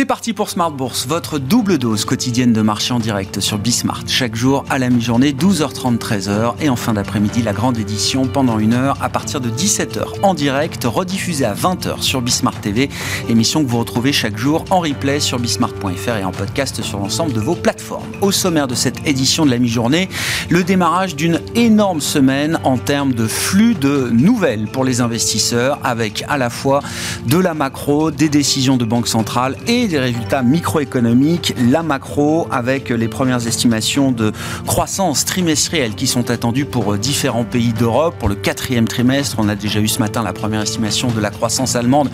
C'est parti pour Smart Bourse, votre double dose quotidienne de marché en direct sur Bismart. Chaque jour à la mi-journée, 12h30, 13h. Et en fin d'après-midi, la grande édition pendant une heure à partir de 17h en direct, rediffusée à 20h sur Bismart TV. Émission que vous retrouvez chaque jour en replay sur bismart.fr et en podcast sur l'ensemble de vos plateformes. Au sommaire de cette édition de la mi-journée, le démarrage d'une énorme semaine en termes de flux de nouvelles pour les investisseurs avec à la fois de la macro, des décisions de banque centrale et des résultats microéconomiques, la macro avec les premières estimations de croissance trimestrielle qui sont attendues pour différents pays d'Europe. Pour le quatrième trimestre, on a déjà eu ce matin la première estimation de la croissance allemande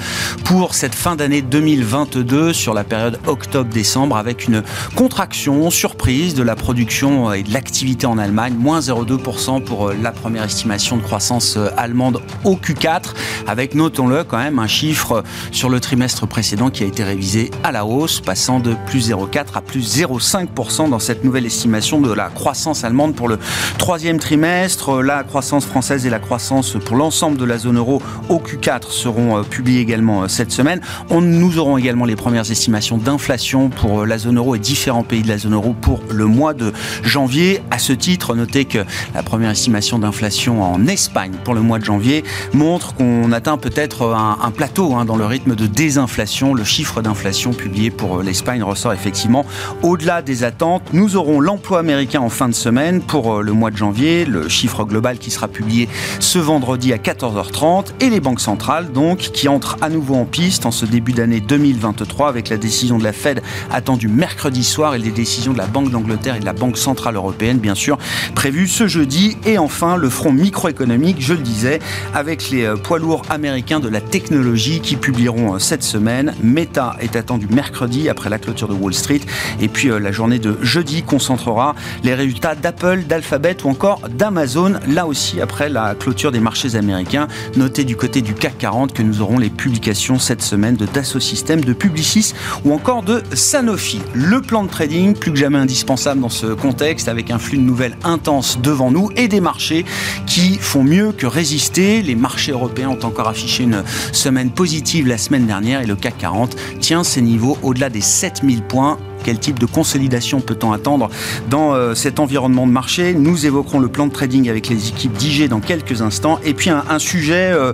pour cette fin d'année 2022 sur la période octobre-décembre avec une contraction surprise de la production et de l'activité en Allemagne, moins 0,2% pour la première estimation de croissance allemande au Q4 avec, notons-le quand même, un chiffre sur le trimestre précédent qui a été révisé à la hausse, passant de plus 0,4 à plus 0,5% dans cette nouvelle estimation de la croissance allemande pour le troisième trimestre. La croissance française et la croissance pour l'ensemble de la zone euro au Q4 seront euh, publiées également euh, cette semaine. Nous aurons également les premières estimations d'inflation pour euh, la zone euro et différents pays de la zone euro pour le mois de janvier. À ce titre, notez que la première estimation d'inflation en Espagne pour le mois de janvier montre qu'on atteint peut-être un, plateau hein, dans le rythme de désinflation. Le chiffre d'inflation publié pour euh, l'Espagne ressort effectivement au-delà des attentes. Nous aurons l'emploi américain en fin de semaine pour euh, le mois de janvier, le chiffre global qui sera publié ce vendredi à 14h30 et les banques centrales donc qui entrent à nouveau en piste en ce début d'année 2023 avec la décision de la Fed attendue mercredi soir et les décisions de la Banque d'Angleterre et de la Banque centrale européenne bien sûr prévues ce jeudi et enfin le front microéconomique, je le disais, avec les euh, poids lourds américains de la technologie qui publieront cette semaine. Meta est attendu du mercredi après la clôture de Wall Street. Et puis euh, la journée de jeudi concentrera les résultats d'Apple, d'Alphabet ou encore d'Amazon. Là aussi, après la clôture des marchés américains, notez du côté du CAC 40 que nous aurons les publications cette semaine de Dassault Systèmes, de Publicis ou encore de Sanofi. Le plan de trading, plus que jamais indispensable dans ce contexte, avec un flux de nouvelles intense devant nous et des marchés qui font mieux que résister. Les marchés européens ont encore affiché une semaine positive la semaine dernière et le CAC 40 tient ses niveau au-delà des 7000 points quel type de consolidation peut-on attendre dans euh, cet environnement de marché Nous évoquerons le plan de trading avec les équipes d'IG dans quelques instants. Et puis un, sujet euh,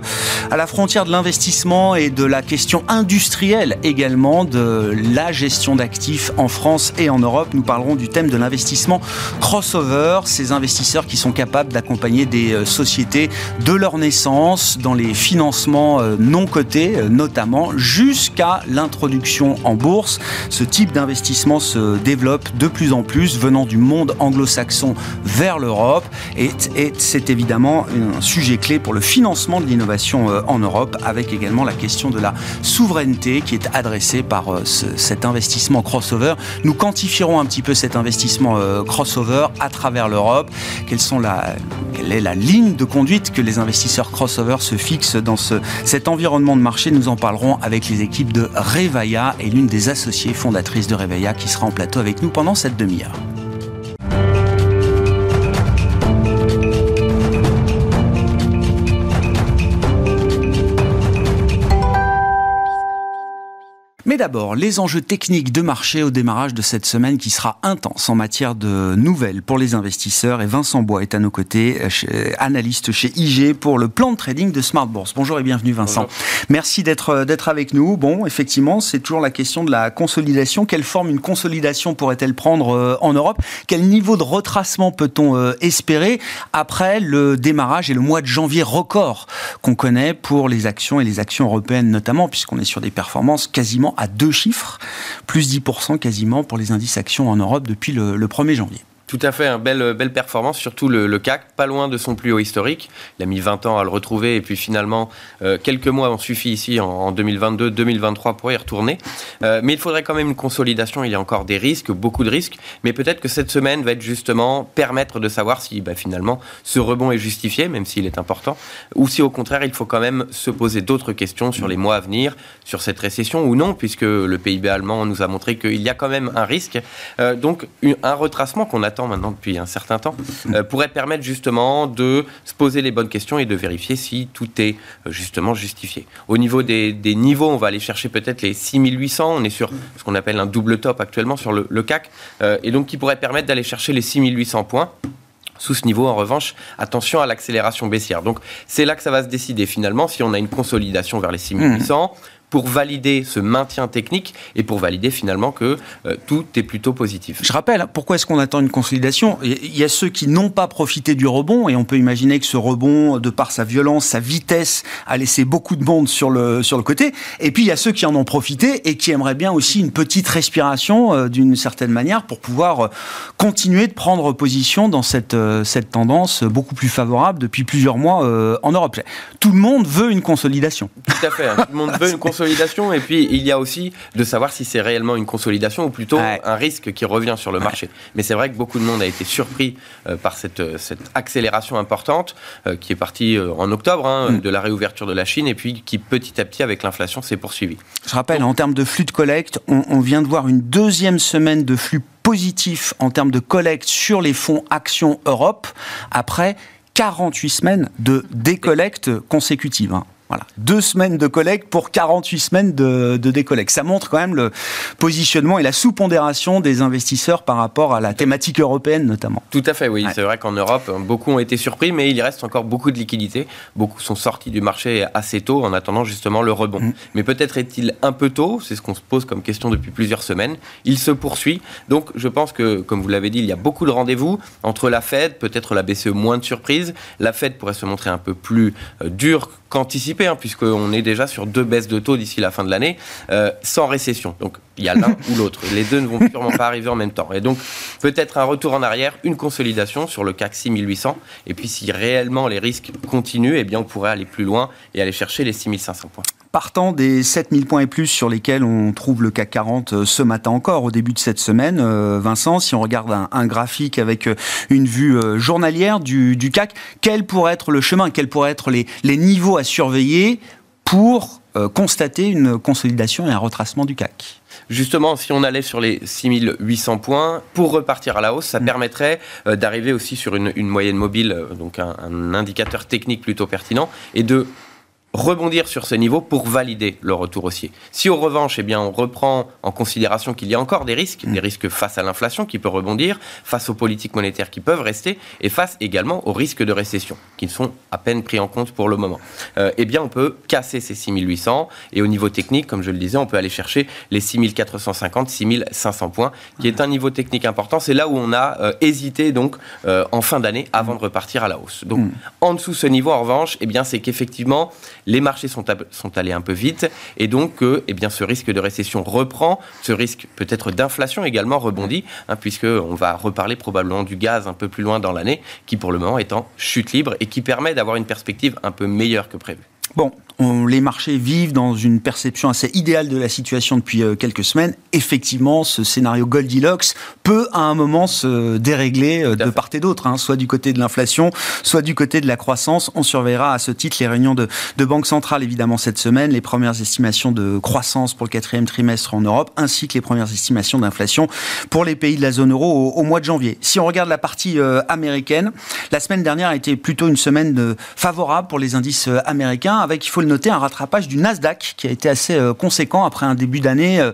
à la frontière de l'investissement et de la question industrielle également de la gestion d'actifs en France et en Europe. Nous parlerons du thème de l'investissement crossover, ces investisseurs qui sont capables d'accompagner des euh, sociétés de leur naissance dans les financements non cotés notamment jusqu'à l'introduction en bourse. Ce type d'investissement se développe de plus en plus venant du monde anglo-saxon vers l'Europe et, c'est évidemment un sujet clé pour le financement de l'innovation euh, en Europe avec également la question de la souveraineté qui est adressée par euh, cet investissement crossover. Nous quantifierons un petit peu cet investissement euh, crossover à travers l'Europe. Quelle est la ligne de conduite que les investisseurs crossover se fixent dans ce, cet environnement de marché? Nous en parlerons avec les équipes de Revaya et l'une des associées fondatrices de Revaya qui sera en plateau avec nous pendant cette demi-heure. D'abord, les enjeux techniques de marché au démarrage de cette semaine qui sera intense en matière de nouvelles pour les investisseurs. Et Vincent Bois est à nos côtés, euh, analyste chez IG pour le plan de trading de Smart Bourse. Bonjour et bienvenue Vincent. Merci d'être euh, d'être avec nous. Bon, effectivement, c'est toujours la question de la consolidation. Quelle forme une consolidation pourrait-elle prendre euh, en Europe? Quel niveau de retracement peut-on espérer après le démarrage et le mois de janvier record qu'on connaît pour les actions et les actions européennes notamment, puisqu'on est sur des performances quasiment à deux chiffres, plus 10% quasiment pour les indices actions en Europe depuis le, 1er janvier. Tout à fait, une belle, belle performance, surtout le, CAC, pas loin de son plus haut historique. Il a mis 20 ans à le retrouver et puis finalement, euh, quelques mois ont suffi ici en, 2022-2023 pour y retourner. Euh, mais il faudrait quand même une consolidation, il y a encore des risques, beaucoup de risques, mais peut-être que cette semaine va être justement permettre de savoir si bah, finalement ce rebond est justifié, même s'il est important, ou si au contraire il faut quand même se poser d'autres questions sur les mois à venir, sur cette récession ou non, puisque le PIB allemand nous a montré qu'il y a quand même un risque. Euh, donc un retracement qu'on attend maintenant depuis un certain temps euh, pourrait permettre justement de se poser les bonnes questions et de vérifier si tout est euh, justement justifié. Au niveau des, niveaux, on va aller chercher peut-être les 6800, on est sur ce qu'on appelle un double top actuellement sur le, CAC, et donc qui pourrait permettre d'aller chercher les 6800 points. Sous ce niveau, en revanche, attention à l'accélération baissière. Donc, c'est là que ça va se décider finalement si on a une consolidation vers les 6800 pour valider ce maintien technique et pour valider finalement que euh, tout est plutôt positif. Je rappelle, hein, pourquoi est-ce qu'on attend une consolidation? Il y a ceux qui n'ont pas profité du rebond et on peut imaginer que ce rebond, de par sa violence, sa vitesse, a laissé beaucoup de monde sur le, sur le côté. Et puis il y a ceux qui en ont profité et qui aimeraient bien aussi une petite respiration euh, d'une certaine manière pour pouvoir euh, continuer de prendre position dans cette, cette tendance beaucoup plus favorable depuis plusieurs mois en Europe. Tout le monde veut une consolidation. Tout à fait, hein. tout le monde veut une consolidation consolidation et puis il y a aussi de savoir si c'est réellement une consolidation ou plutôt un risque qui revient sur le marché. Mais c'est vrai que beaucoup de monde a été surpris euh, par cette, euh, cette, accélération importante euh, qui est partie en octobre hein, mm. de la réouverture de la Chine et puis qui petit à petit avec l'inflation s'est poursuivie. Je rappelle, en termes de flux de collecte, on, on vient de voir une deuxième semaine de flux positif en termes de collecte sur les fonds Action Europe après 48 semaines de décollecte consécutive. Voilà. Deux semaines de collecte pour 48 semaines de, de décollecte. Ça montre quand même le positionnement et la sous-pondération des investisseurs par rapport à la thématique européenne notamment. Tout à fait, oui. C'est vrai qu'en Europe, beaucoup ont été surpris, mais il reste encore beaucoup de liquidités. Beaucoup sont sortis du marché assez tôt en attendant justement le rebond. Mm. Mais peut-être est-il un peu tôt, c'est ce qu'on se pose comme question depuis plusieurs semaines. Il se poursuit. Donc je pense que, comme vous l'avez dit, il y a beaucoup de rendez-vous entre la Fed, peut-être la BCE moins de surprises. La Fed pourrait se montrer un peu plus euh, dure qu'anticipé, hein, puisqu'on est déjà sur deux baisses de taux d'ici la fin de l'année, euh, sans récession. Donc il y a l'un ou l'autre. Les deux ne vont sûrement pas arriver en même temps. Et donc peut-être un retour en arrière, une consolidation sur le CAC 6800. Et puis si réellement les risques continuent, eh bien on pourrait aller plus loin et aller chercher les 6500 points partant des 7000 points et plus sur lesquels on trouve le CAC 40 euh, ce matin encore, au début de cette semaine, euh, Vincent, si on regarde un, graphique avec euh, une vue journalière du, CAC, quel pourrait être le chemin, quels pourraient être les, niveaux à surveiller pour constater une consolidation et un retracement du CAC? Justement, si on allait sur les 6800 points, pour repartir à la hausse, ça mm. permettrait d'arriver aussi sur une, moyenne mobile, donc un, un, indicateur technique plutôt pertinent, et de rebondir sur ce niveau pour valider le retour haussier. Si au revanche, eh bien, on reprend en considération qu'il y a encore des risques, des risques face à l'inflation qui peut rebondir, face aux politiques monétaires qui peuvent rester, et face également aux risques de récession, qui sont à peine pris en compte pour le moment, euh, eh bien, on peut casser ces 6800, et au niveau technique, comme je le disais, on peut aller chercher les 6450, 6500 points, qui est un niveau technique important. C'est là où on a euh, hésité, donc, euh, en fin d'année, avant de repartir à la hausse. Donc, mm. en dessous de ce niveau, en revanche, eh bien, c'est qu'effectivement, les marchés sont, sont, allés un peu vite et donc euh, eh bien, ce risque de récession reprend, ce risque peut-être d'inflation également rebondit, hein, puisqu'on va reparler probablement du gaz un peu plus loin dans l'année, qui pour le moment est en chute libre et qui permet d'avoir une perspective un peu meilleure que prévu. Bon, les marchés vivent dans une perception assez idéale de la situation depuis euh, quelques semaines. Effectivement, ce scénario Goldilocks peut à un moment se dérégler euh, de part et d'autre, hein, soit du côté de l'inflation, soit du côté de la croissance. On surveillera à ce titre les réunions de, de Banque centrale évidemment cette semaine, les premières estimations de croissance pour le quatrième trimestre en Europe, ainsi que les premières estimations d'inflation pour les pays de la zone euro au, mois de janvier. Si on regarde la partie euh, américaine, la semaine dernière a été plutôt une semaine de, favorable pour les indices américains, avec il faut noter un rattrapage du Nasdaq qui a été assez euh, conséquent après un début d'année euh,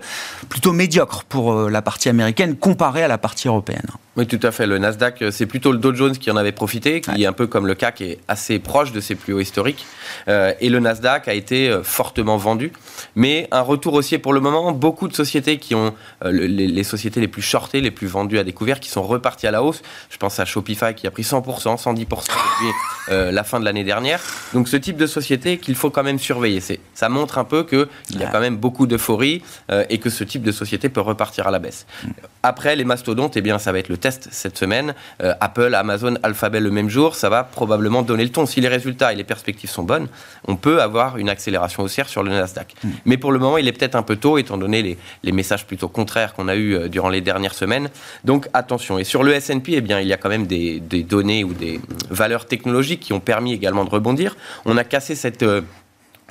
plutôt médiocre pour euh, la partie américaine comparé à la partie européenne. Oui, tout à fait. Le Nasdaq, c'est plutôt le Dow Jones qui en avait profité, qui est un peu comme le CAC, est assez proche de ses plus hauts historiques. et le Nasdaq a été fortement vendu. Mais un retour haussier pour le moment. Beaucoup de sociétés qui ont, les, sociétés les plus shortées, les plus vendues à découvert, qui sont reparties à la hausse. Je pense à Shopify qui a pris 100%, 110% depuis la fin de l'année dernière. Donc ce type de société qu'il faut quand même surveiller. Ça montre un peu qu'il y a quand même beaucoup d'euphorie et que ce type de société peut repartir à la baisse. Mm. Après, les mastodontes, eh bien, ça va être le test cette semaine. Apple, Amazon, Alphabet le même jour, ça va probablement donner le ton. Si les résultats et les perspectives sont bonnes, on peut avoir une accélération haussière sur le Nasdaq. Hmm. Mais pour le moment, il est peut-être un peu tôt, étant donné les, les messages plutôt contraires qu'on a eus durant les dernières semaines. Donc attention. Et sur le S&P, eh bien, il y a quand même des, des données ou des valeurs technologiques qui ont permis également de rebondir. On a cassé cette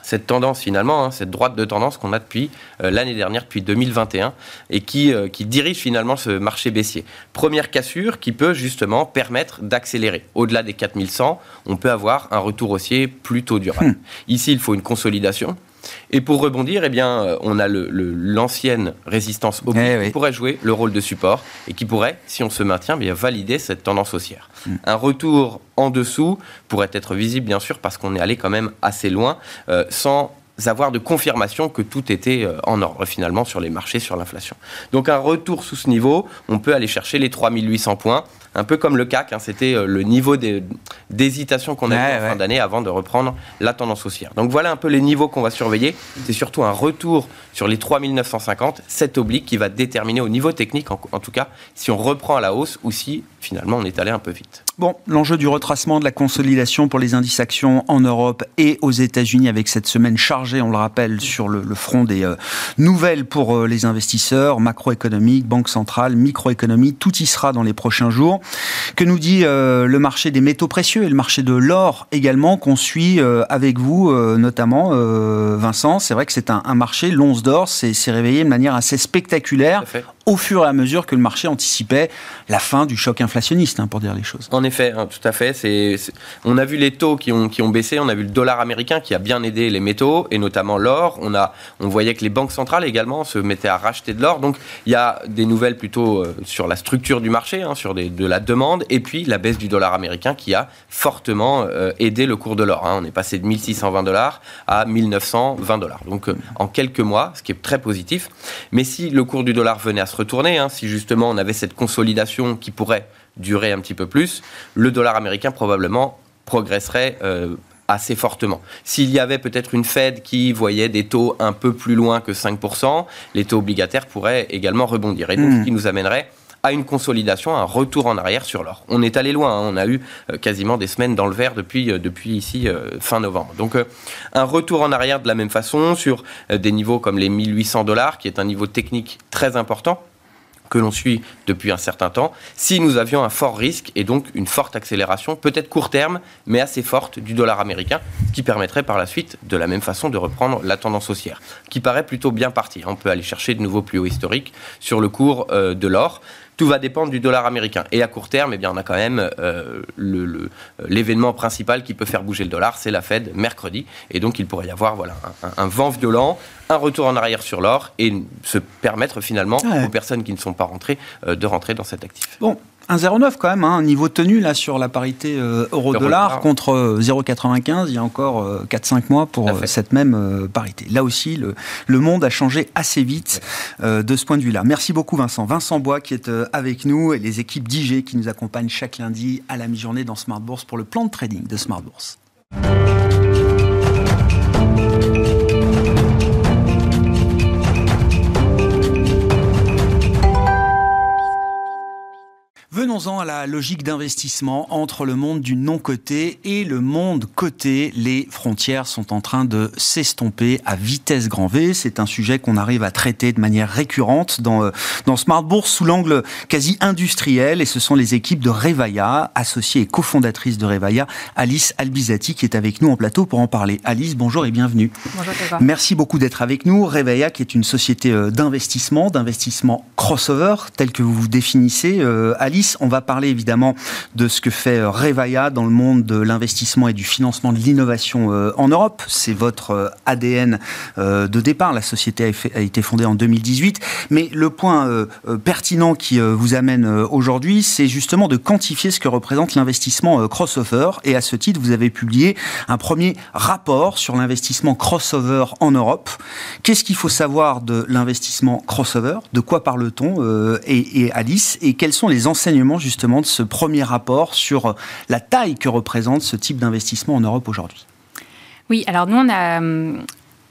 cette tendance finalement, hein, cette droite de tendance qu'on a depuis euh, l'année dernière, depuis 2021, et qui, euh, qui dirige finalement ce marché baissier. Première cassure qui peut justement permettre d'accélérer. Au-delà des 4100, on peut avoir un retour haussier plutôt durable. Hmm. Ici, il faut une consolidation. Et pour rebondir, eh bien, euh, on a l'ancienne résistance oblique eh qui pourrait jouer le rôle de support et qui pourrait, si on se maintient, bien valider cette tendance haussière. Hmm. Un retour en dessous pourrait être visible, bien sûr, parce qu'on est allé quand même assez loin, euh, sans avoir de confirmation que tout était euh, en ordre finalement sur les marchés, sur l'inflation. Donc un retour sous ce niveau, on peut aller chercher les 3800 points un peu comme le CAC, hein, c'était euh, le niveau d'hésitation qu'on a eu en fin d'année avant de reprendre la tendance haussière. Donc voilà un peu les niveaux qu'on va surveiller. C'est surtout un retour sur les 3950, cet oblique qui va déterminer au niveau technique, en, en tout cas, si on reprend à la hausse ou si finalement on est allé un peu vite. Bon, l'enjeu du retracement, de la consolidation pour les indices actions en Europe et aux États-Unis avec cette semaine chargée, on le rappelle, sur le, front des euh, nouvelles pour euh, les investisseurs, macroéconomiques, banque centrale, microéconomie, tout y sera dans les prochains jours. Que nous dit euh, le marché des métaux précieux et le marché de l'or également qu'on suit avec vous, notamment Vincent? C'est vrai que c'est un, un, marché, l'once d'or, s'est réveillé de manière assez spectaculaire au fur et à mesure que le marché anticipait la fin du choc inflationniste, hein, pour dire les choses. En effet, hein, tout à fait. On a vu les taux qui ont, baissé, on a vu le dollar américain qui a bien aidé les métaux, et notamment l'or. On, voyait que les banques centrales également se mettaient à racheter de l'or. Donc il y a des nouvelles plutôt euh, sur la structure du marché, hein, sur de la demande, et puis la baisse du dollar américain qui a fortement euh, aidé le cours de l'or. On est passé de 1620 dollars à 1920 dollars. Donc euh, en quelques mois, ce qui est très positif. Mais si le cours du dollar venait à se retourner, hein, si justement on avait cette consolidation qui pourrait durer un petit peu plus, le dollar américain probablement progresserait euh, assez fortement. S'il y avait peut-être une Fed qui voyait des taux un peu plus loin que 5%, les taux obligataires pourraient également rebondir. Et donc, ce hmm. qui nous amènerait à une consolidation, un retour en arrière sur l'or. On est allé loin, hein. on a eu euh, quasiment des semaines dans le vert depuis, euh, depuis ici fin novembre. Donc un retour en arrière de la même façon sur des niveaux comme les 1800 dollars, qui est un niveau technique très important que l'on suit depuis un certain temps, si nous avions un fort risque et donc une forte accélération, peut-être court terme, mais assez forte du dollar américain, qui permettrait par la suite, de la même façon, de reprendre la tendance haussière, qui paraît plutôt bien partie. On peut aller chercher de nouveaux plus hauts historiques sur le cours euh, de l'or. Tout va dépendre du dollar américain. Et à court terme, eh bien, on a quand même euh, l'événement principal qui peut faire bouger le dollar, c'est la Fed mercredi. Et donc, il pourrait y avoir voilà, un, vent violent, un retour en arrière sur l'or et se permettre finalement aux personnes qui ne sont pas rentrées euh, de rentrer dans cet actif. Bon, 1,09 quand même, un hein, niveau tenu là sur la parité euh, euro-dollar contre 0,95 il y a encore 4-5 mois pour cette même parité. Là aussi, le, le, monde a changé assez vite de ce point de vue-là. Merci beaucoup Vincent. Vincent Bois qui est avec nous et les équipes d'IG qui nous accompagnent chaque lundi à la mi-journée dans Smart Bourse pour le plan de trading de Smart Bourse. Venons-en à la logique d'investissement entre le monde du non-coté et le monde coté. Les frontières sont en train de s'estomper à vitesse grand V. C'est un sujet qu'on arrive à traiter de manière récurrente dans, euh, dans Smart Bourse sous l'angle quasi industriel. Et ce sont les équipes de Revaya, associée et cofondatrice de Revaya, Alice Albizati, qui est avec nous en plateau pour en parler. Alice, bonjour et bienvenue. Bonjour, Merci beaucoup d'être avec nous. Revaya, qui est une société euh, d'investissement, d'investissement crossover, tel que vous vous définissez, euh, Alice. On va parler évidemment de ce que fait euh, Revaya dans le monde de l'investissement et du financement de l'innovation euh, en Europe. C'est votre euh, ADN de départ. La société a, été fondée en 2018. Mais le point pertinent qui vous amène aujourd'hui, c'est justement de quantifier ce que représente l'investissement crossover. Et à ce titre, vous avez publié un premier rapport sur l'investissement crossover en Europe. Qu'est-ce qu'il faut savoir de l'investissement crossover? De quoi parle-t-on et Alice? Et quels sont les enseignements justement de ce premier rapport sur la taille que représente ce type d'investissement en Europe aujourd'hui. Oui, alors nous on a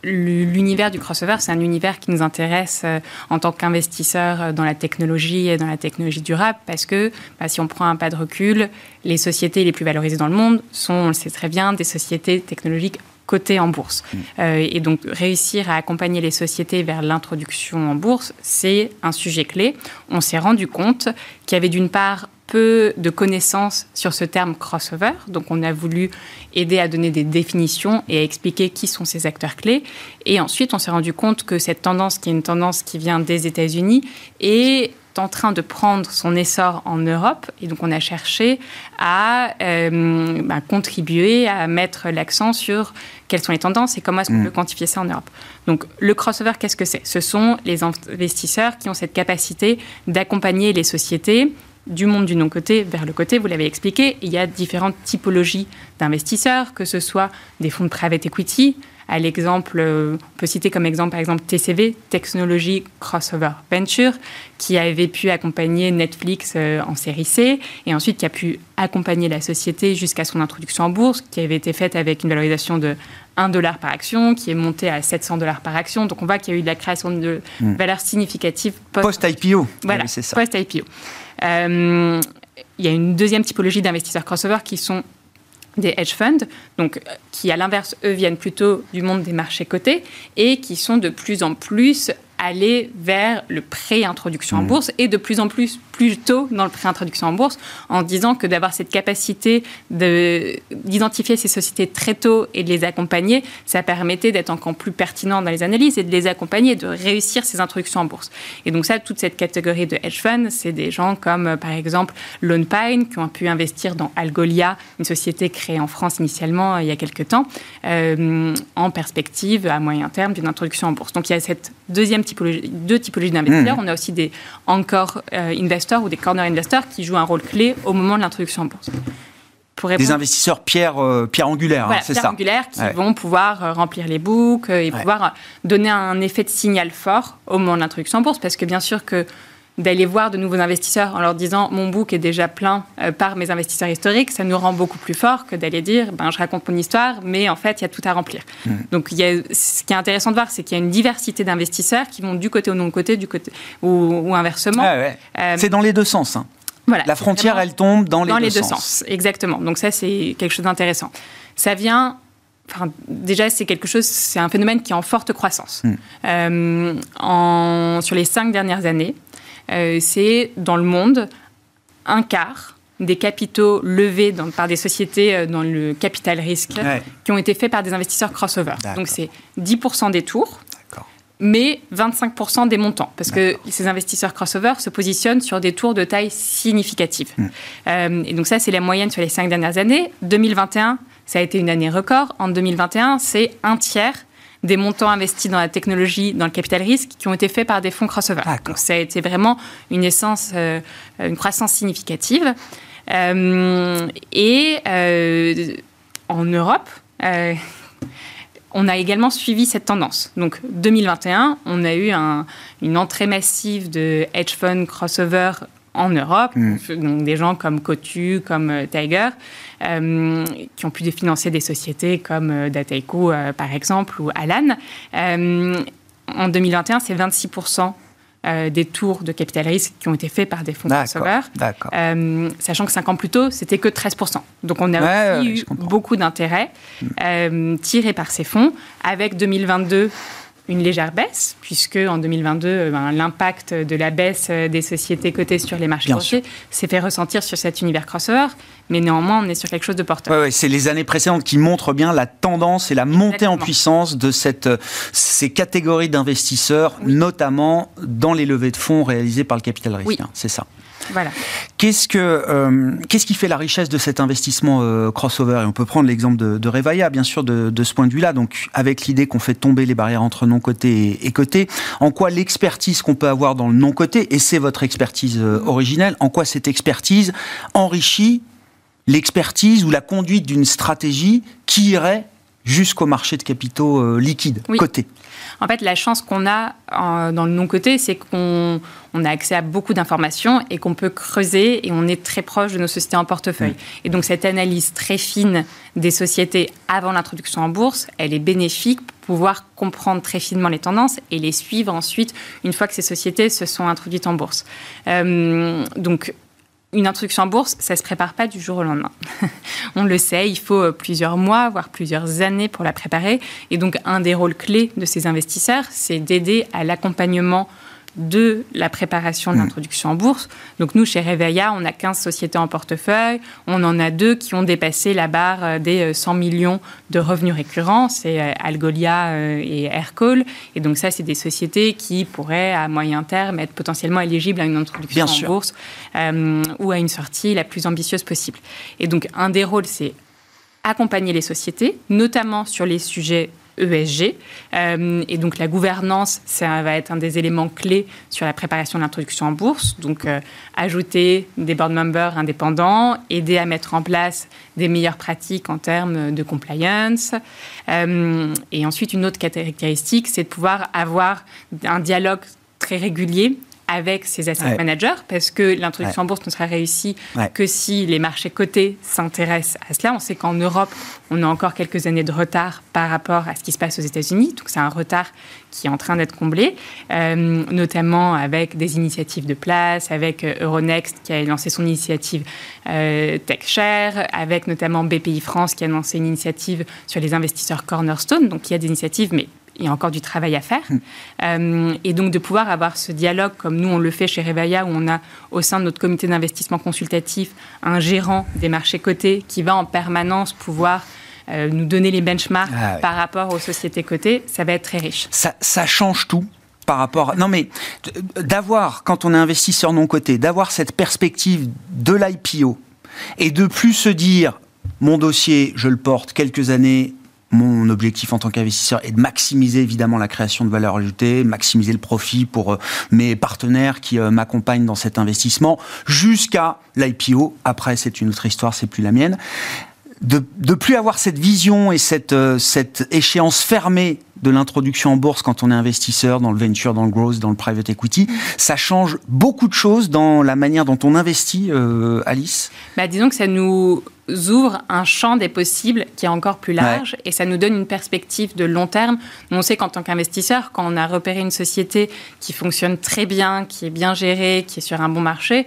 l'univers du crossover, c'est un univers qui nous intéresse euh, en tant qu'investisseurs euh, dans la technologie et dans la technologie durable, parce que bah, si on prend un pas de recul, les sociétés les plus valorisées dans le monde sont, on le sait très bien, des sociétés technologiques cotées en bourse. Mm. Euh, et donc réussir à accompagner les sociétés vers l'introduction en bourse, c'est un sujet clé. On s'est rendu compte qu'il y avait d'une part peu de connaissances sur ce terme crossover. Donc, on a voulu aider à donner des définitions et à expliquer qui sont ces acteurs clés. Et ensuite, on s'est rendu compte que cette tendance, qui est une tendance qui vient des États-Unis, est en train de prendre son essor en Europe. Et donc, on a cherché à euh, bah, contribuer, à mettre l'accent sur quelles sont les tendances et comment est-ce qu'on mm. peut quantifier ça en Europe. Donc, le crossover, qu'est-ce que c'est? Ce sont les investisseurs qui ont cette capacité d'accompagner les sociétés du monde du non-côté vers le côté, vous l'avez expliqué, il y a différentes typologies d'investisseurs, que ce soit des fonds de private equity, à l'exemple, euh, on peut citer comme exemple par exemple TCV, Technology Crossover Venture, qui avait pu accompagner Netflix euh, en série C et ensuite qui a pu accompagner la société jusqu'à son introduction en bourse, qui avait été faite avec une valorisation de 1 dollar par action, qui est montée à 700 dollars par action. Donc on voit qu'il y a eu de la création de hmm. valeurs significatives post-IPO. voilà, c'est ça. Post-IPO. Euh, il y a une deuxième typologie d'investisseurs crossover qui sont des hedge funds, donc qui à l'inverse, eux, viennent plutôt du monde des marchés cotés et qui sont de plus en plus aller vers le pré-introduction en mmh. bourse et de plus en plus plus tôt dans le pré-introduction en bourse en disant que d'avoir cette capacité d'identifier ces sociétés très tôt et de les accompagner, ça permettait d'être encore plus pertinent dans les analyses et de les accompagner de réussir ces introductions en bourse. Et donc ça, toute cette catégorie de hedge funds, c'est des gens comme euh, par exemple Lone Pine qui ont pu investir dans Algolia, une société créée en France initialement euh, il y a quelques temps, euh, en perspective à moyen terme d'une introduction en bourse. Donc il y a cette deuxième typologie, deux typologies d'investisseurs. Mmh. On a aussi des encore investors ou des corner investors qui jouent un rôle clé au moment de l'introduction en bourse. des investisseurs pierre, euh, pierre angulaire, hein, c'est ça. angulaire qui vont pouvoir euh, remplir les books euh, et pouvoir donner un effet de signal fort au moment de l'introduction en bourse. Parce que bien sûr que d'aller voir de nouveaux investisseurs en leur disant mon book est déjà plein euh, par mes investisseurs historiques, ça nous rend beaucoup plus fort que d'aller dire ben, je raconte mon histoire, mais en fait, il y a tout à remplir. Hmm. Donc, il y a, ce qui est intéressant de voir, c'est qu'il y a une diversité d'investisseurs qui vont du côté au non-côté, du côté ou, inversement. Euh, c'est dans les deux sens. Hein. Voilà, la frontière, elle tombe dans les, dans deux, les deux sens. Exactement. Donc ça, c'est quelque chose d'intéressant. Ça vient Enfin, déjà, c'est quelque chose, c'est un phénomène qui est en forte croissance. Hmm. Euh, en, sur les cinq dernières années, c'est dans le monde un quart des capitaux levés par des sociétés euh, dans le capital risque qui ont été faits par des investisseurs crossover. Donc c'est 10% des tours, mais 25% des montants, parce que ces investisseurs crossover se positionnent sur des tours de taille significative. Hmm. Euh, et donc ça, c'est la moyenne sur les cinq dernières années. 2021, ça a été une année record. En 2021, c'est un tiers des montants investis dans la technologie, dans le capital risque, qui ont été faits par des fonds crossover. Donc ça a été vraiment une essence, euh, une croissance significative. Euh, et euh, en Europe, on a également suivi cette tendance. Donc 2021, on a eu une entrée massive de hedge funds crossover en Europe, mm. donc des gens comme Cotu, comme euh, Tiger, euh, qui ont pu financer des sociétés comme euh, Dataiku, par exemple, ou Alan. en 2021, c'est 26% des tours de capital risque qui ont été faits par des fonds crossover. Euh, sachant que 5 ans plus tôt, c'était que 13%. Donc on a aussi eu beaucoup d'intérêt mm. tiré par ces fonds. Avec 2022, une légère baisse, puisque en 2022, euh, ben, l'impact de la baisse euh, des sociétés cotées sur les marchés boursiers s'est fait ressentir sur cet univers crossover, mais néanmoins, on est sur quelque chose de porteur. Ouais, c'est les années précédentes qui montrent bien la tendance et la montée en puissance de cette, ces catégories d'investisseurs, notamment dans les levées de fonds réalisées par le capital risque. Hein, c'est ça. Voilà. Qu'est-ce que euh, qu'est-ce qui fait la richesse de cet investissement euh, crossover? Et on peut prendre l'exemple de, de Revaya, bien sûr, de, ce point de vue-là. Donc, avec l'idée qu'on fait tomber les barrières entre non coté et, côté, en quoi l'expertise qu'on peut avoir dans le non coté, et c'est votre expertise euh, originelle, en quoi cette expertise enrichit l'expertise ou la conduite d'une stratégie qui irait jusqu'au marché de capitaux liquides, cotés. En fait, la chance qu'on a dans le non-côté, c'est qu'on a accès à beaucoup d'informations et qu'on peut creuser et on est très proche de nos sociétés en portefeuille. Mm. Et donc, cette analyse très fine des sociétés avant l'introduction en bourse, elle est bénéfique pour pouvoir comprendre très finement les tendances et les suivre ensuite une fois que ces sociétés se sont introduites en bourse. Euh, donc, une introduction en bourse, ça ne se prépare pas du jour au lendemain. On le sait, il faut euh, plusieurs mois, voire plusieurs années pour la préparer. Et donc, un des rôles clés de ces investisseurs, c'est d'aider à l'accompagnement de la préparation de hmm. l'introduction en bourse. Donc nous, chez Reveilla, on a 15 sociétés en portefeuille. On en a deux qui ont dépassé la barre euh, des 100 euh, millions de revenus récurrents. C'est euh, Algolia et Aircall. Et donc ça, c'est des sociétés qui pourraient, à moyen terme, être potentiellement éligibles à une introduction en bourse ou à une sortie la plus ambitieuse possible. Et donc un des rôles, c'est accompagner les sociétés, notamment sur les sujets ESG. Euh, et donc la gouvernance, ça va être un des éléments clés sur la préparation de l'introduction en bourse. Donc euh, ajouter des board members indépendants, aider à mettre en place des meilleures pratiques en termes de compliance. Euh, et ensuite, une autre caractéristique, c'est de pouvoir avoir un dialogue très régulier avec ces asset managers, parce que l'introduction en bourse ne sera réussie que si les marchés cotés s'intéressent à cela. On sait qu'en Europe, on a encore quelques années de retard par rapport à ce qui se passe aux États-Unis, donc c'est un retard qui est en train d'être comblé, euh, notamment avec des initiatives de place, avec euh, Euronext qui a lancé son initiative euh, TechShare, avec notamment BPI France qui a lancé une initiative sur les investisseurs Cornerstone. Donc il y a des initiatives, mais il y a encore du travail à faire. Hmm. Euh, et donc de pouvoir avoir ce dialogue, comme nous on le fait chez Reveilla, où on a au sein de notre comité d'investissement consultatif un gérant des marchés cotés qui va en permanence pouvoir euh, nous donner les benchmarks ah par rapport aux sociétés cotées, ça va être très riche. Ça, ça change tout par rapport. Non, mais d'avoir, quand on est investisseur non coté, d'avoir cette perspective de l'IPO et de plus se dire mon dossier, je le porte quelques années mon objectif en tant qu'investisseur est de maximiser évidemment la création de valeur ajoutée, maximiser le profit pour euh, mes partenaires qui euh, m'accompagnent dans cet investissement, jusqu'à l'IPO. Après, c'est une autre histoire, c'est plus la mienne. De, plus avoir cette vision et cette, euh, cette échéance fermée de l'introduction en bourse quand on est investisseur dans le venture, dans le growth, dans le private equity, ça change beaucoup de choses dans la manière dont on investit, Alice? Bah, Disons que ça nous ouvre un champ des possibles qui est encore plus large et ça nous donne une perspective de long terme. On sait qu'en tant qu'investisseur, quand on a repéré une société qui fonctionne très bien, qui est bien gérée, qui est sur un bon marché,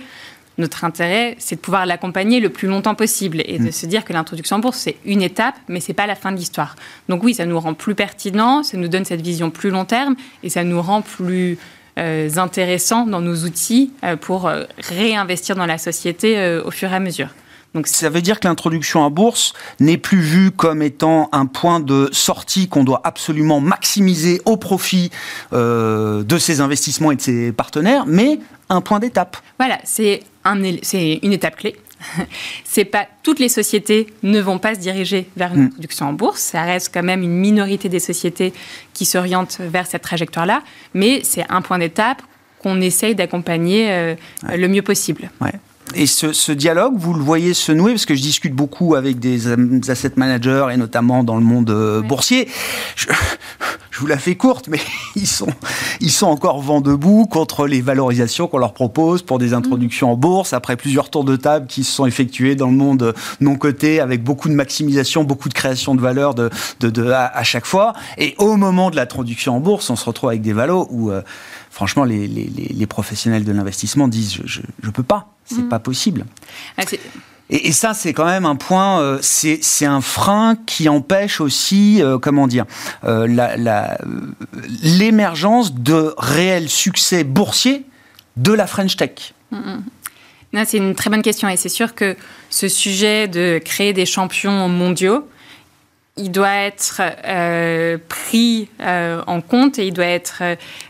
notre intérêt, c'est de pouvoir l'accompagner le plus longtemps possible et de mm. se dire que l'introduction en bourse, c'est une étape, mais c'est pas la fin de l'histoire. Donc oui, ça nous rend plus pertinent, ça nous donne cette vision plus long terme et ça nous rend plus euh, intéressant dans nos outils euh, pour euh, réinvestir dans la société au fur et à mesure. Donc ça veut dire que l'introduction à bourse n'est plus vue comme étant un point de sortie qu'on doit absolument maximiser au profit euh, de ses investissements et de ses partenaires, mais un point d'étape. Voilà, c'est un, une étape clé. c'est pas toutes les sociétés ne vont pas se diriger vers une hmm. introduction en bourse. Ça reste quand même une minorité des sociétés qui s'orientent vers cette trajectoire-là, mais c'est un point d'étape qu'on essaye d'accompagner euh, le mieux possible. Ouais et ce, dialogue, vous le voyez se nouer, parce que je discute beaucoup avec des asset managers, et notamment dans le monde euh, boursier. Je, vous la fais courte, mais ils sont, ils sont encore vent debout contre les valorisations qu'on leur propose pour des introductions en bourse, après plusieurs tours de table qui se sont effectués dans le monde non coté, avec beaucoup de maximisation, beaucoup de création de valeur de, de, à, chaque fois. Et au moment de l'introduction en bourse, on se retrouve avec des valos où... Euh, franchement, les, les, professionnels de l'investissement disent je ne peux pas, c'est mm. pas possible. Ah, et, ça, c'est quand même un point, euh, c'est un frein qui empêche aussi, euh, comment dire, euh, l'émergence de réels succès boursiers de la French Tech. Mm, mm. C'est une très bonne question et c'est sûr que ce sujet de créer des champions mondiaux, il doit être euh, pris euh, en compte et il doit être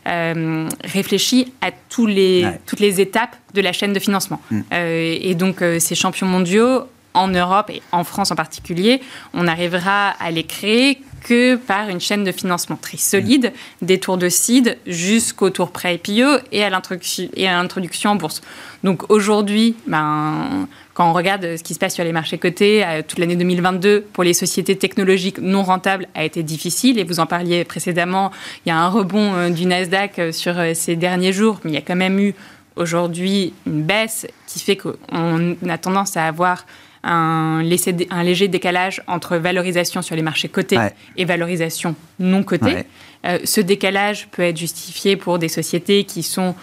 euh, réfléchi à tous les, toutes les étapes de la chaîne de financement. Mm. et donc, ces champions mondiaux, en Europe et en France en particulier, on arrivera à les créer que par une chaîne de financement très solide, des tours de seed jusqu'au tour pré-IPO et à l'introduction en bourse. Donc aujourd'hui, ben, quand on regarde ce qui se passe sur les marchés cotés, euh, toute l'année 2022 pour les sociétés technologiques non rentables a été difficile. Et vous en parliez précédemment, il y a un rebond euh, du Nasdaq euh, sur ces derniers jours, mais il y a quand même eu aujourd'hui une baisse qui fait qu'on a tendance à avoir un, un, léger décalage entre valorisation sur les marchés cotés et valorisation non cotée. ce décalage peut être justifié pour des sociétés qui sont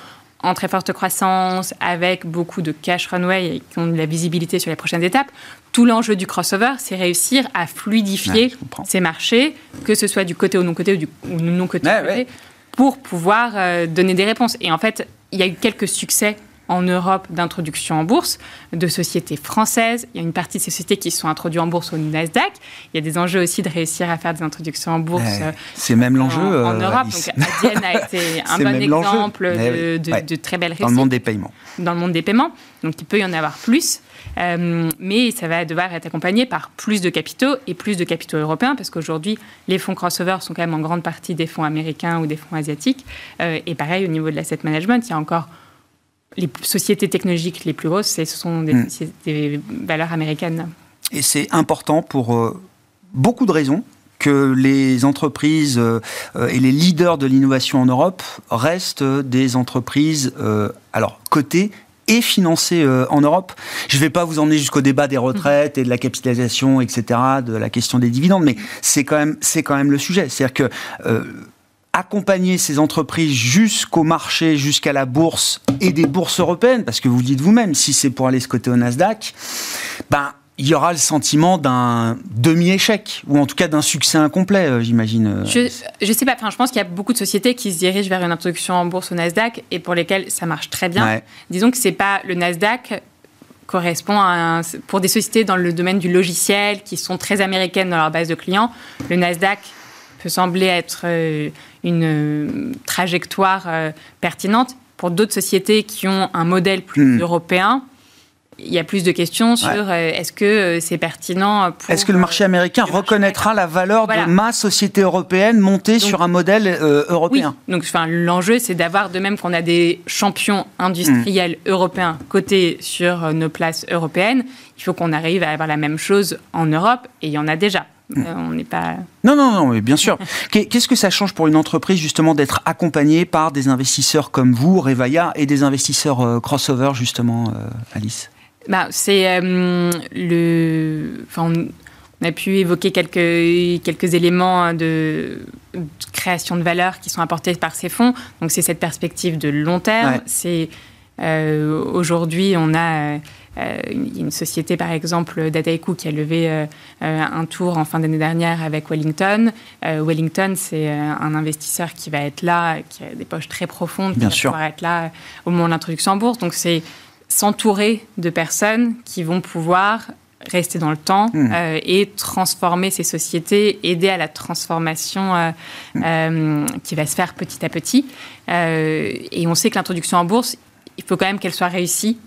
en très forte croissance, avec beaucoup de cash runway et qui ont de la visibilité sur les prochaines étapes. Tout l'enjeu du crossover, c'est réussir à fluidifier ces marchés, que ce soit du côté ou non côté ou du non côté, pour pouvoir euh, donner des réponses. Et en fait, il y a eu quelques succès en Europe d'introduction en bourse de sociétés françaises. Il y a une partie de ces sociétés qui sont introduites en bourse au Nasdaq. Il y a des enjeux aussi de réussir à faire des introductions en bourse. c'est même l'enjeu. En, euh, Europe. Donc, Adyen a été un bon exemple de, très belles réussites. Dans le monde des paiements. Dans le monde des paiements. Donc, il peut y en avoir plus. Euh, mais ça va devoir être accompagné par plus de capitaux et plus de capitaux européens, parce qu'aujourd'hui, les fonds crossover sont quand même en grande partie des fonds américains ou des fonds asiatiques. Euh, et pareil, au niveau de l'asset management, il y a encore les sociétés technologiques les plus grosses, ce sont des, hmm. valeurs américaines. Et c'est important pour euh, beaucoup de raisons que les entreprises euh, et les leaders de l'innovation en Europe restent des entreprises euh, alors cotées et financées en Europe. Je ne vais pas vous emmener jusqu'au débat des retraites et de la capitalisation, etc., de la question des dividendes, mais c'est quand même c'est quand même le sujet. C'est-à-dire que accompagner ces entreprises jusqu'au marché, jusqu'à la bourse et des bourses européennes, parce que vous le dites vous-même, si c'est pour aller se coter au Nasdaq, ben, il y aura le sentiment d'un demi-échec, ou en tout cas d'un succès incomplet, euh, j'imagine. Euh. Je, je sais pas, enfin, je pense qu'il y a beaucoup de sociétés qui se dirigent vers une introduction en bourse au Nasdaq et pour lesquelles ça marche très bien. Disons que c'est pas le Nasdaq correspond à pour des sociétés dans le domaine du logiciel qui sont très américaines dans leur base de clients, le Nasdaq peut sembler être euh, une euh, trajectoire euh, pertinente. Pour d'autres sociétés qui ont un modèle plus hmm. européen, il y a plus de questions sur est-ce que c'est pertinent pour... Est-ce que le marché américain reconnaîtra la valeur de ma société européenne montée sur un modèle européen oui. Donc enfin, l'enjeu, c'est d'avoir, de même qu'on a des champions industriels hmm. européens cotés sur nos places européennes, il faut qu'on arrive à avoir la même chose en Europe, et il y en a déjà. Euh, on n'est pas. Non, non, non, mais bien sûr. Qu'est-ce que ça change pour une entreprise justement d'être accompagnée par des investisseurs comme vous, Revaya, et des investisseurs euh, crossover justement, euh, Alice? Bah, c'est le. Enfin, on a pu évoquer quelques, quelques éléments de, création de valeur qui sont apportés par ces fonds. Donc, c'est cette perspective de long terme. C'est aujourd'hui, on a euh, une société, par exemple, Dataiku, qui a levé euh, euh, un tour en fin d'année dernière avec Wellington. Wellington, c'est un investisseur qui va être là, qui a des poches très profondes, qui va pouvoir être là au moment de l'introduction en bourse. Donc, c'est s'entourer de personnes qui vont pouvoir rester dans le temps hmm. et transformer ces sociétés, aider à la transformation hmm. qui va se faire petit à petit. et on sait que l'introduction en bourse, il faut quand même qu'elle soit réussie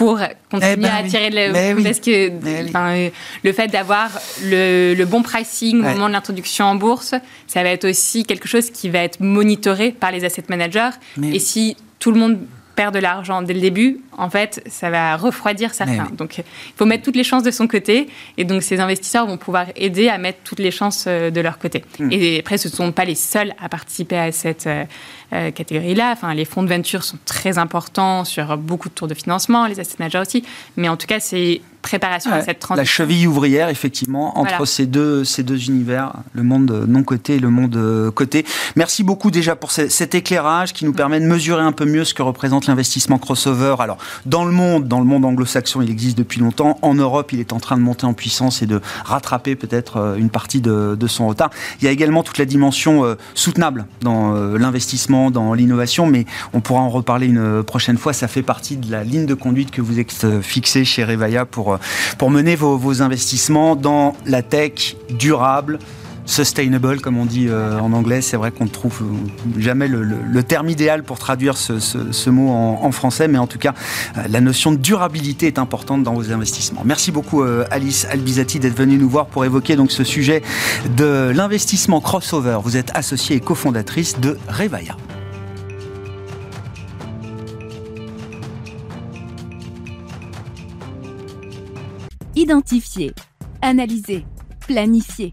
pour continuer eh ben à attirer le parce que euh, le fait d'avoir le, bon pricing au moment de l'introduction en bourse, ça va être aussi quelque chose qui va être monitoré par les asset managers. et si tout le monde perd de l'argent dès le début, en fait, ça va refroidir certains. Donc, il faut mettre toutes les chances de son côté. Et donc, ces investisseurs vont pouvoir aider à mettre toutes les chances euh, de leur côté. Hmm. Et après, ce ne sont pas les seuls à participer à cette euh, euh, catégorie-là. Enfin, les fonds de venture sont très importants sur beaucoup de tours de financement, les asset managers aussi. Mais en tout cas, c'est préparation à cette transition. La cheville ouvrière, effectivement, entre ces, deux, ces deux univers, le monde non coté et le monde coté. Merci beaucoup déjà pour cet éclairage qui nous permet de mesurer un peu mieux ce que représente l'investissement crossover. Alors, dans le monde, dans le monde anglo-saxon, il existe depuis longtemps. En Europe, il est en train de monter en puissance et de rattraper peut-être euh, une partie de, son retard. Il y a également toute la dimension euh, soutenable dans l'investissement, dans l'innovation, mais on pourra en reparler une prochaine fois. Ça fait partie de la ligne de conduite que vous êtes fixée chez Revaya pour, mener vos, investissements dans la tech durable, sustainable, comme on dit euh, en anglais. C'est vrai qu'on ne trouve jamais le, terme idéal pour traduire ce, mot en, français, mais en tout cas, euh, la notion de durabilité est importante dans vos investissements. Merci beaucoup, euh, Alice Albizati, d'être venue nous voir pour évoquer donc ce sujet de l'investissement crossover. Vous êtes associée et cofondatrice de Revaya. Identifier, analyser, planifier